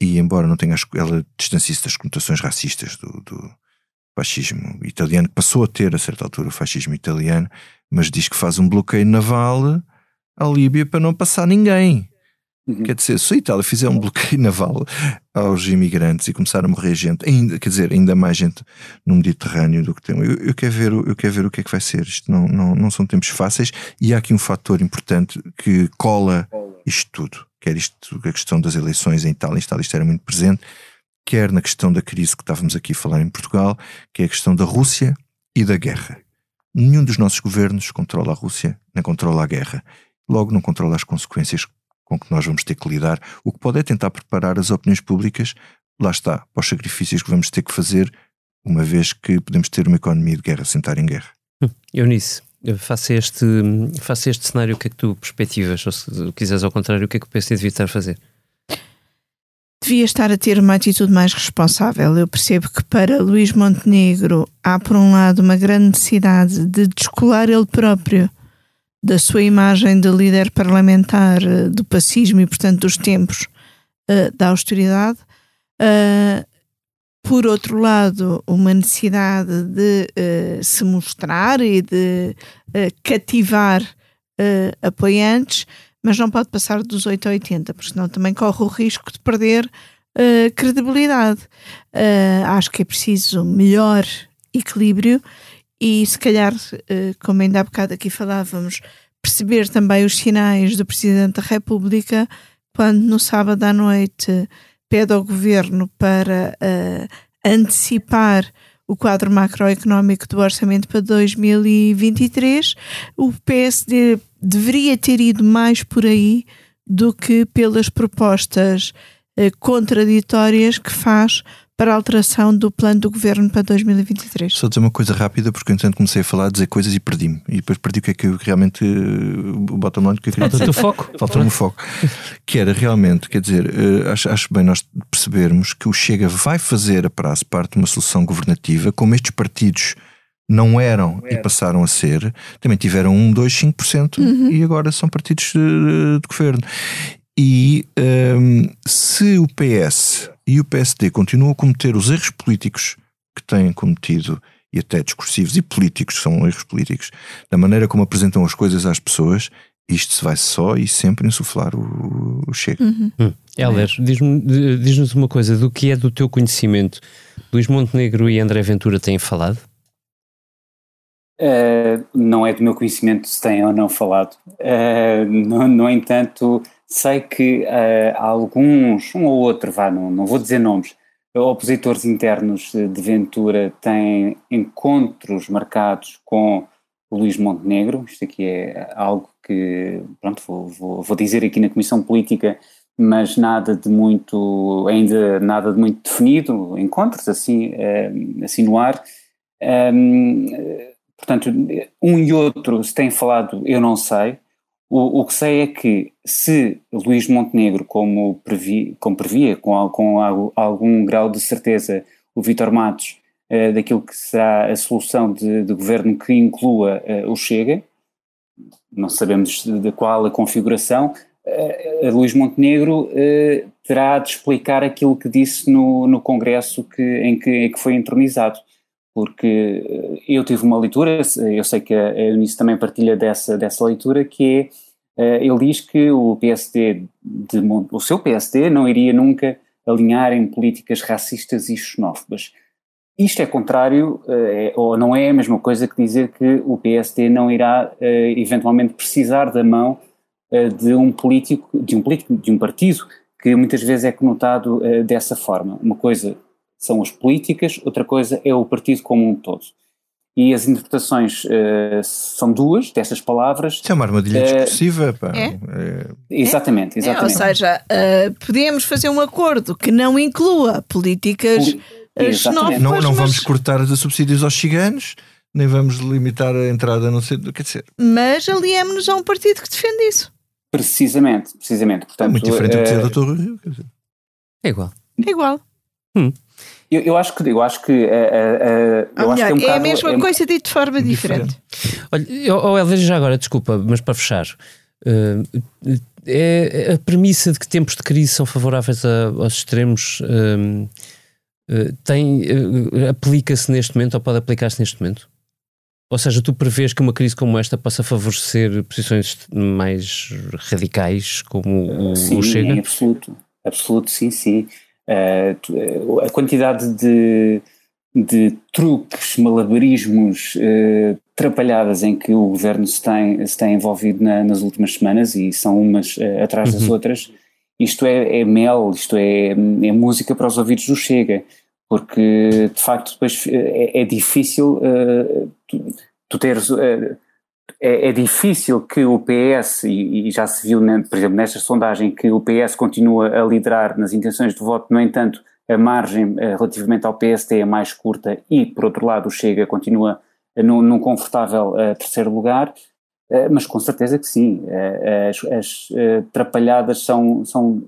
e embora não tenha, ela distancie-se das conotações racistas do, do, fascismo italiano, que passou a ter a certa altura o fascismo italiano, mas diz que faz um bloqueio naval à Líbia para não passar ninguém. Uhum. Quer dizer, se a Itália fizer um bloqueio naval aos imigrantes e começar a morrer gente, ainda, quer dizer, ainda mais gente no Mediterrâneo do que tem, eu, eu, quero ver, eu quero ver o que é que vai ser. Isto não, não, não são tempos fáceis e há aqui um fator importante que cola isto tudo, quer isto, a questão das eleições em Itália, em Itália isto era muito presente, quer na questão da crise que estávamos aqui a falar em Portugal, que é a questão da Rússia e da guerra. Nenhum dos nossos governos controla a Rússia, nem controla a guerra. Logo, não controla as consequências com que nós vamos ter que lidar, o que pode é tentar preparar as opiniões públicas, lá está, para os sacrifícios que vamos ter que fazer, uma vez que podemos ter uma economia de guerra sem estar em guerra. Hum, Eunice, faça este, faça este cenário, o que é que tu perspectivas? Ou se quiseres ao contrário, o que é que o PSD devia estar a fazer? Devia estar a ter uma atitude mais responsável. Eu percebo que para Luís Montenegro há, por um lado, uma grande necessidade de descolar ele próprio da sua imagem de líder parlamentar eh, do pacismo e, portanto, dos tempos uh, da austeridade. Uh, por outro lado, uma necessidade de se mostrar e de cativar apoiantes, mas não pode passar dos 8 a 80, porque senão também corre o risco de perder credibilidade. acho que é preciso melhor equilíbrio e se calhar, eh, como ainda há bocado aqui falávamos, perceber também os sinais do Presidente da República quando no sábado à noite pede ao Governo para uh, antecipar o quadro macroeconómico do orçamento para 2023, o PSD deveria ter ido mais por aí do que pelas propostas uh, contraditórias que faz para a alteração do plano do governo para 2023. Só dizer uma coisa rápida, porque eu comecei a falar, a dizer coisas e perdi-me. E depois perdi o que é que eu realmente. O bottom line que eu queria dizer. O foco. Falta-me o foco. Que era realmente, quer dizer, uh, acho, acho bem nós percebermos que o Chega vai fazer a prazo parte de uma solução governativa, como estes partidos não eram e passaram a ser, também tiveram 1, 2, 5% uhum. e agora são partidos de, de governo. E um, se o PS e o PSD continuam a cometer os erros políticos que têm cometido, e até discursivos e políticos, são erros políticos, da maneira como apresentam as coisas às pessoas, isto se vai só e sempre insuflar o, o Chega. Uhum. Hum. Heller, diz-nos diz uma coisa, do que é do teu conhecimento, Luís Montenegro e André Ventura têm falado? Uh, não é do meu conhecimento se têm ou não falado. Uh, no, no entanto, Sei que uh, alguns, um ou outro, vá, não, não vou dizer nomes, opositores internos de Ventura têm encontros marcados com Luís Montenegro. Isto aqui é algo que, pronto, vou, vou, vou dizer aqui na Comissão Política, mas nada de muito, ainda nada de muito definido, encontros assim, uh, assim no ar. Um, portanto, um e outro se têm falado, eu não sei. O, o, que sei é que se Luís Montenegro, como, previ, como previa, com, com algum, algum, grau de certeza, o Vítor Matos, uh, daquilo que será a solução de, de governo que inclua uh, o Chega, não sabemos de, qual a configuração, uh, Luís Montenegro terá de explicar aquilo que disse no, no Congresso que, em, que, em que foi entronizado porque eh, eu tive uma leitura, eu sei que a Eunice também partilha dessa, dessa leitura, que é, eh, ele diz que o PSD, de, o seu PSD, não iria nunca alinhar em políticas racistas e xenófobas. Isto é contrário, eh, é, ou não é a mesma coisa que dizer que o PSD não irá eventualmente precisar da mão de um político, de um político, de um partido que muitas vezes é conotado dessa forma. Uma coisa são as políticas, outra coisa é o partido como um todo. E as interpretações uh, são duas dessas palavras. Isso é uma armadilha uh, discursiva. Pá. É? É. Exatamente, exatamente. É, ou seja, uh, podemos fazer um acordo que não inclua políticas xenófobas. Não, não vamos cortar os subsídios aos ciganos, nem vamos limitar a entrada, não sei, quer dizer. Mas aliemos-nos a um partido que defende isso. Precisamente, precisamente. Portanto, é muito diferente do que dizer o Dr. Rio. É igual. É igual. Hum. Eu, eu, acho que eu acho que, uh, uh, eu acho que é, um é a mesma é, coisa dito de forma diferente. diferente. Olha, oh, Helder, já agora, desculpa, mas para fechar, uh, é a premissa de que tempos de crise são favoráveis a, aos extremos tem aplica-se neste momento ou pode aplicar-se neste momento? Ou seja, tu prevês que uma crise como esta possa favorecer posições mais radicais, como o, sim, o Chega? Sim, absoluto. Absoluto, sim, sim. Uh, a quantidade de, de truques, malabarismos, uh, trapalhadas em que o governo se tem, se tem envolvido na, nas últimas semanas, e são umas uh, atrás das uhum. outras, isto é, é, mel, isto é, é música para os ouvidos do Chega porque de facto depois é, é difícil tu, tu, teres. Uh, é, é, difícil que o PS, e, e já se viu, né, por exemplo, nesta sondagem, que o PS continua a liderar nas intenções de voto, no entanto, a margem uh, relativamente ao PSD é mais curta e, por outro lado, o Chega continua num, num confortável terceiro lugar. mas com certeza que sim, as, as trapalhadas são, são,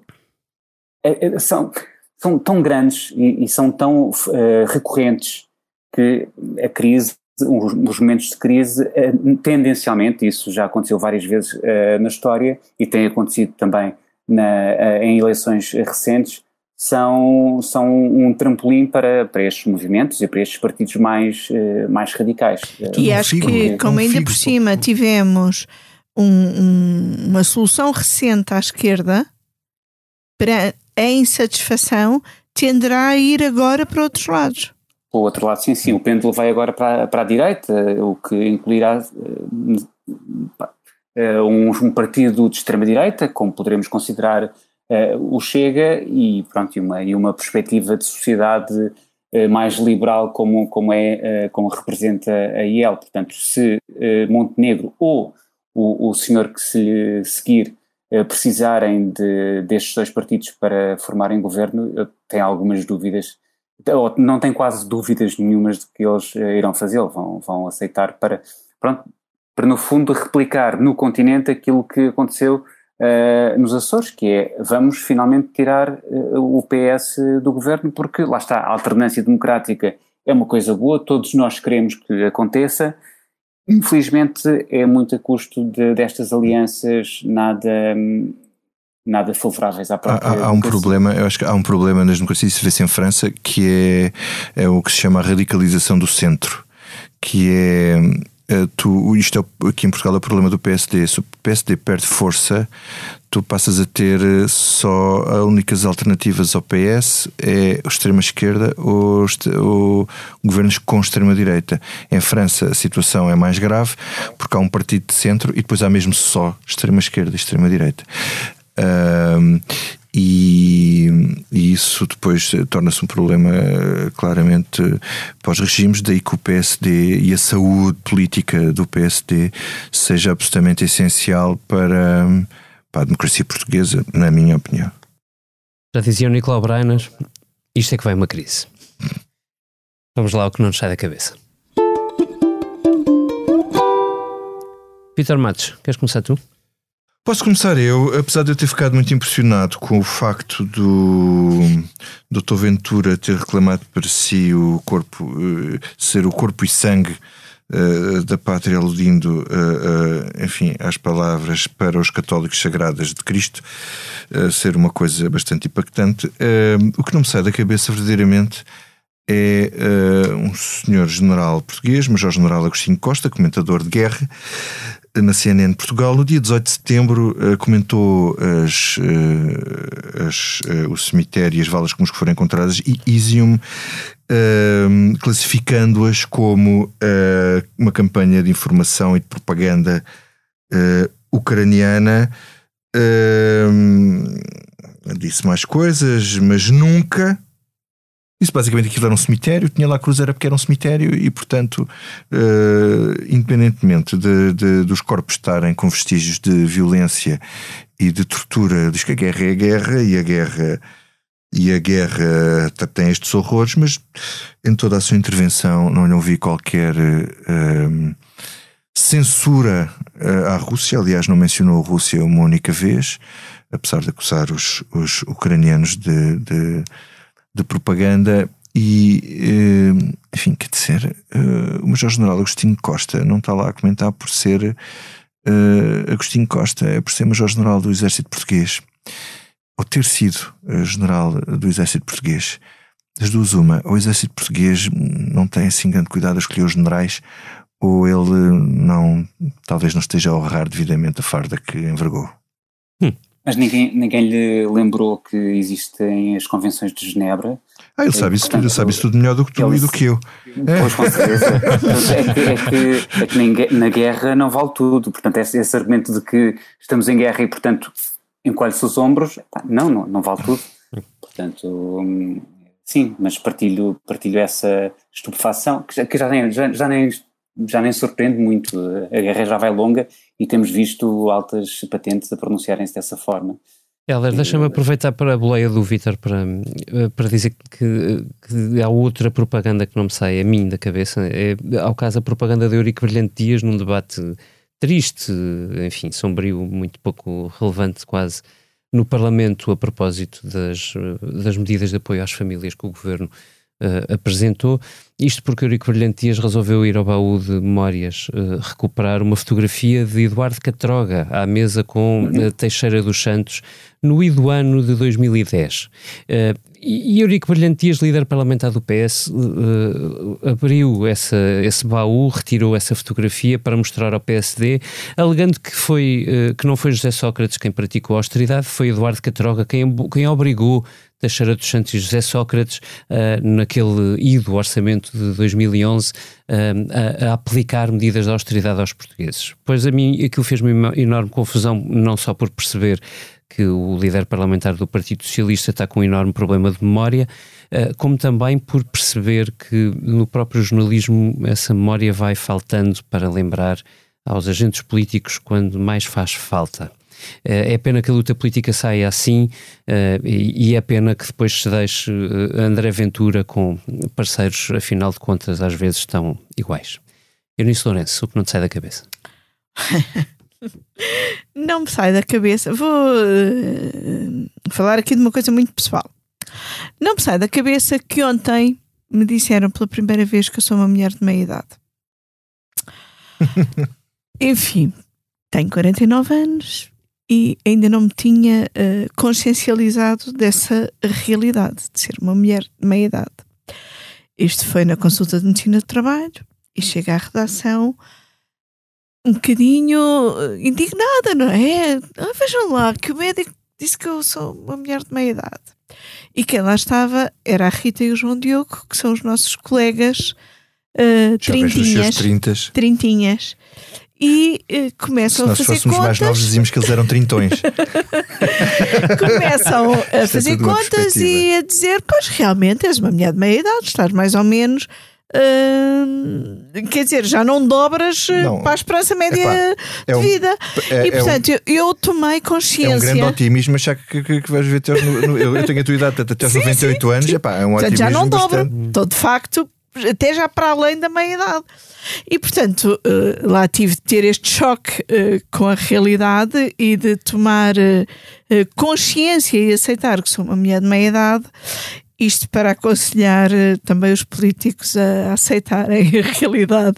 são são tão grandes e, e são tão uh, recorrentes que a crise, os, os momentos de crise, uh, tendencialmente, isso já aconteceu várias vezes uh, na história e tem acontecido também na, em eleições recentes, são, são um trampolim para, para estes movimentos e para estes partidos mais, mais radicais. E acho que, como ainda por cima tivemos um, um, uma solução recente à esquerda, para a insatisfação tenderá a ir agora para outros lados. O outro lado, sim, sim. O pêndulo vai agora para, para a direita, o que incluirá uh, um, um, partido de extrema-direita, como poderemos considerar uh, o Chega, e, pronto, e, uma, e uma perspectiva de sociedade uh, mais liberal, como, como, é, como representa a IEL. Portanto, se Montenegro ou o, o senhor que se lhe seguir eh, precisarem de, destes dois partidos para formarem governo, eu tenho algumas dúvidas, não tenho quase dúvidas nenhumas de que eles eh, irão fazê-lo, vão, vão aceitar para, pronto, para no fundo replicar no continente aquilo que aconteceu uh, nos Açores, que é vamos finalmente tirar uh, o PS do governo, porque lá está, a alternância democrática é uma coisa boa, todos nós queremos que aconteça, Infelizmente é muito a custo de, destas alianças nada nada favoráveis à própria há, há um problema eu acho que há um problema nas democracias se vê-se em França que é, é o que se chama a radicalização do centro que é eh, tu, isto é, aqui em Portugal é o problema do PSD. Se o PSD perde força, tu passas a ter eh, só as únicas alternativas ao PS é a extrema-esquerda ou, ou governos com extrema-direita. Em França a situação é mais grave porque há um partido de centro e depois há mesmo só extrema-esquerda e extrema-direita. E, e, isso depois torna-se um problema claramente para os regimes, daí que o PSD e a saúde política do PSD seja absolutamente essencial para, para a democracia portuguesa, na minha opinião. Já dizia o Nicolau Brainas, isto é que vai uma crise. Vamos lá o que não nos sai da cabeça. Peter Matos, queres começar tu? Posso começar eu, apesar de eu ter ficado muito impressionado com o facto do Dr. Ventura ter reclamado para si o corpo, eh, ser o corpo e sangue uh, da pátria, aludindo, uh, uh, enfim, às palavras para os católicos sagradas de Cristo, ser uma coisa bastante impactante. o que não me sai da cabeça verdadeiramente é um senhor general português, Major-General Agostinho Costa, comentador de guerra, na CNN Portugal, no dia 18 de setembro, uh, comentou as, uh, as, uh, o cemitério e as valas comuns que foram encontradas e Izium, classificando-as como uma campanha de informação e de propaganda ucraniana. disse mais coisas, mas nunca isso basicamente aquilo era um cemitério, tinha lá a cruz era porque era um cemitério e, portanto, uh, independentemente de, de, dos corpos estarem com vestígios de violência e de tortura, diz que a guerra é a guerra e a guerra e a guerra tem estes horrores, mas em toda a sua intervenção não lhe ouvi qualquer uh, censura uh, à Rússia. Aliás, não mencionou a Rússia uma única vez, apesar de acusar os, os ucranianos de, de de propaganda E, enfim, quer dizer, o Major-General Agostinho Costa não está lá a comentar por ser Agostinho Costa, é por ser Major-General do Exército Português, ou ter sido General do Exército Português. Das duas, uma, o Exército Português não tem assim grande cuidado a escolher os generais, ou ele não, talvez não esteja a honrar devidamente a farda que envergou. Hum. Mas ninguém, ninguém lhe lembrou que existem as convenções de Genebra. Ah, ele sabe isso tudo, ele sabe isso tudo melhor do que tu e do que eu. Pois, com certeza. é que, é que, é que na guerra não vale tudo. Portanto, esse, esse argumento de que estamos em guerra e, portanto, encolhe-se os ombros, não, não, não vale tudo. Portanto, hum, sim, mas partilho, partilho essa estupefação, que já, que já, nem, já, já, nem, já nem surpreende muito. A guerra já vai longa e temos visto altas patentes a pronunciarem-se dessa forma. Helder, deixa-me aproveitar para a boleia do Vítor para, para dizer que, que, há outra propaganda que não me sai a mim da cabeça. É, ao caso, a propaganda de Eurico Brilhante Dias num debate triste, enfim, sombrio, muito pouco relevante quase, no Parlamento a propósito das, das medidas de apoio às famílias que o Governo uh, apresentou. Isto porque Eurico Brilhante Dias resolveu ir ao baú de memórias uh, recuperar uma fotografia de Eduardo Catroga à mesa com uh, Teixeira dos Santos no ido ano de 2010. Uh, e Eurico Brilhante Dias, líder parlamentar do PS, abriu essa, esse baú, retirou essa fotografia para mostrar ao PSD, alegando que, foi, que não foi José Sócrates quem praticou a austeridade, foi Eduardo Catroga quem, quem obrigou Teixeira dos Santos e José Sócrates, uh, naquele ido orçamento de 2011, uh, a, a, aplicar medidas de austeridade aos portugueses. Pois a mim aquilo fez-me uma enorme confusão, não só por perceber que o líder parlamentar do Partido Socialista está com um enorme problema de memória, uh, como também por perceber que no próprio jornalismo essa memória vai faltando para lembrar aos agentes políticos quando mais faz falta. Eh, é pena que a luta política saia assim eh, e é pena que depois se deixe eh, André Ventura com parceiros, afinal de contas, às vezes estão iguais. Eunice Lourenço, o que não te sai da cabeça? não me sai da cabeça. Vou uh, falar aqui de uma coisa muito pessoal. Não me sai da cabeça que ontem me disseram pela primeira vez que eu sou uma mulher de meia idade. Enfim, tenho 49 anos, e ainda não me tinha uh, consciencializado dessa realidade de ser uma mulher de meia idade. Isto foi na consulta de medicina de trabalho e chega à redação um bocadinho eh, indignada, não é? Ah, vejam lá, que o médico disse que eu sou uma mulher de meia idade. E quem lá estava era a Rita e o João Diogo, que são os nossos colegas uh, trintinhas, trintinhas e uh, começam a fazer contas. Se nós fôssemos mais novos, dizíamos que eles eram trintões. começam a é fazer contas e a dizer: Pois realmente és uma mulher de meia idade, estás mais ou menos. Uh, quer dizer, já não dobras eh, não. para a esperança média Epá, é um, de vida. É, e portanto, é um, eu, eu, tomei consciência. É um grande otimismo achar que, que, que vais ver até no, no, eu, tenho a tua idade até aos 98 sim, anos. Epá, é um portanto, já não dobro. Estou de facto até já para além da meia idade. E portanto, uh, lá tive de ter este choque uh, com a realidade e de tomar uh, consciência e aceitar que sou uma mulher de meia idade. Isto para aconselhar também os políticos a aceitarem a realidade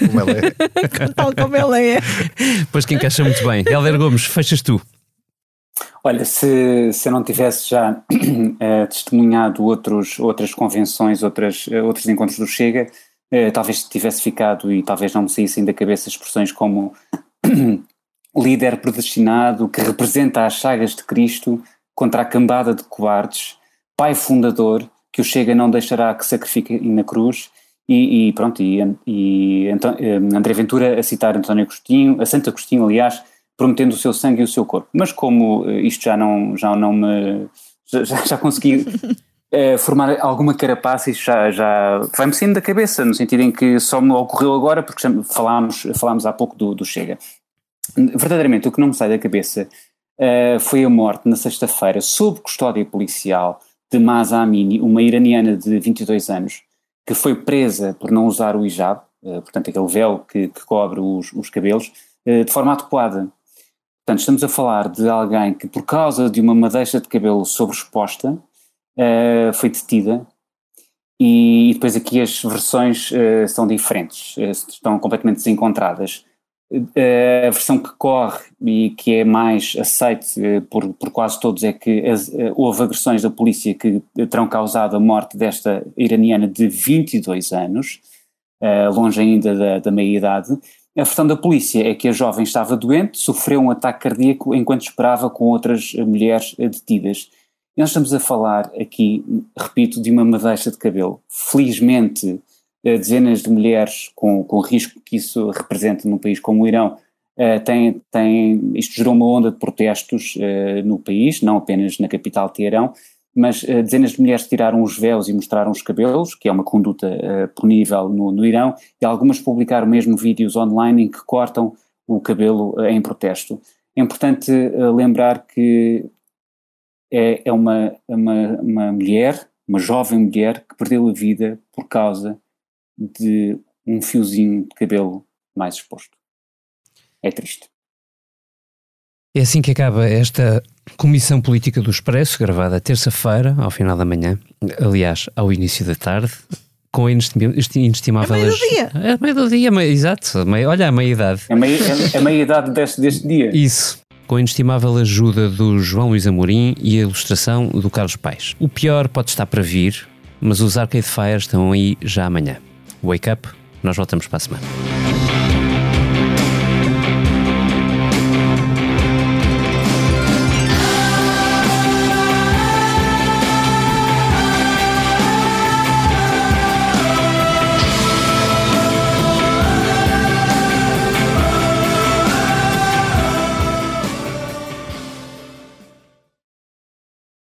como ela é. tal como ela é. Pois que encaixa muito bem. Helder Gomes, fechas tu. Olha, se, se eu não tivesse já uh, testemunhado outros, outras convenções, outras, uh, outros encontros do Chega, uh, talvez tivesse ficado e talvez não me saíssem da cabeça expressões como líder predestinado que representa as chagas de Cristo contra a cambada de cobardes, pai fundador que o Chega não deixará que sacrifique na cruz e, e pronto, e, e André Ventura a citar António Agostinho, a Santo Agostinho aliás, prometendo o seu sangue e o seu corpo. Mas como eh, isto já não, já não me. já, já consegui. É, formar alguma carapaça, isso já, já vai-me saindo da cabeça, no sentido em que só me ocorreu agora, porque falámos, falámos há pouco do, do Chega. Verdadeiramente, o que não me sai da cabeça uh, foi a morte na sexta-feira, sob custódia policial, de Masa Amini, uma iraniana de 22 anos, que foi presa por não usar o hijab, uh, portanto, aquele véu que, que cobre os, os cabelos, de forma adequada. Portanto, estamos a falar de alguém que, por causa de uma madeixa de cabelo sobreexposta, uh, foi detida e, e depois aqui as versões uh, são diferentes, uh, estão completamente desencontradas. A versão que corre e que é mais aceite por, por quase todos é que as, houve agressões da polícia que terão causado a morte desta iraniana de 22 anos, longe ainda da, da meia-idade. A versão da polícia é que a jovem estava doente, sofreu um ataque cardíaco enquanto esperava com outras mulheres detidas nós estamos a falar aqui, repito, de uma madeixa de cabelo. Felizmente, eh, dezenas de mulheres com, com o risco que isso representa num país como o Irão Uh, tem, tem, isto gerou uma onda de protestos no país, não apenas na capital Teherão, mas uh, dezenas de mulheres tiraram os véus e mostraram os cabelos, que é uma conduta punível no, no, Irão, e algumas publicaram mesmo vídeos online em que cortam o cabelo em protesto. É importante lembrar que é, é uma, uma, uma mulher, uma jovem mulher, que perdeu a vida por causa de um fiozinho de cabelo mais exposto. É triste. É assim que acaba esta Comissão Política do Expresso, gravada terça-feira, ao final da manhã, aliás, ao início da tarde, com a inestimável. É meio do dia. É meio do dia, meio, exato. Meio, olha, a meia-idade. É meia, é, é meia-idade deste, deste dia. Isso com a inestimável ajuda do João Luís Amorim e a ilustração do Carlos Paes. O pior pode estar para vir, mas os Arcade Fire estão aí já amanhã. Wake up, nós voltamos para a semana.